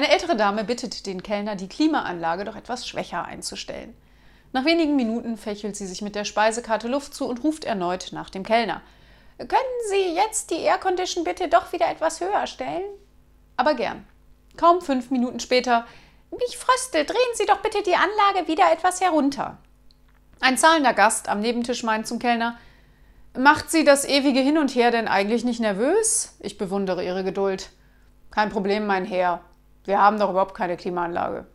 Eine ältere Dame bittet den Kellner, die Klimaanlage doch etwas schwächer einzustellen. Nach wenigen Minuten fächelt sie sich mit der Speisekarte Luft zu und ruft erneut nach dem Kellner. Können Sie jetzt die Aircondition bitte doch wieder etwas höher stellen? Aber gern. Kaum fünf Minuten später. Mich fröstelt, drehen Sie doch bitte die Anlage wieder etwas herunter. Ein zahlender Gast am Nebentisch meint zum Kellner: Macht Sie das ewige Hin und Her denn eigentlich nicht nervös? Ich bewundere Ihre Geduld. Kein Problem, mein Herr. Wir haben doch überhaupt keine Klimaanlage.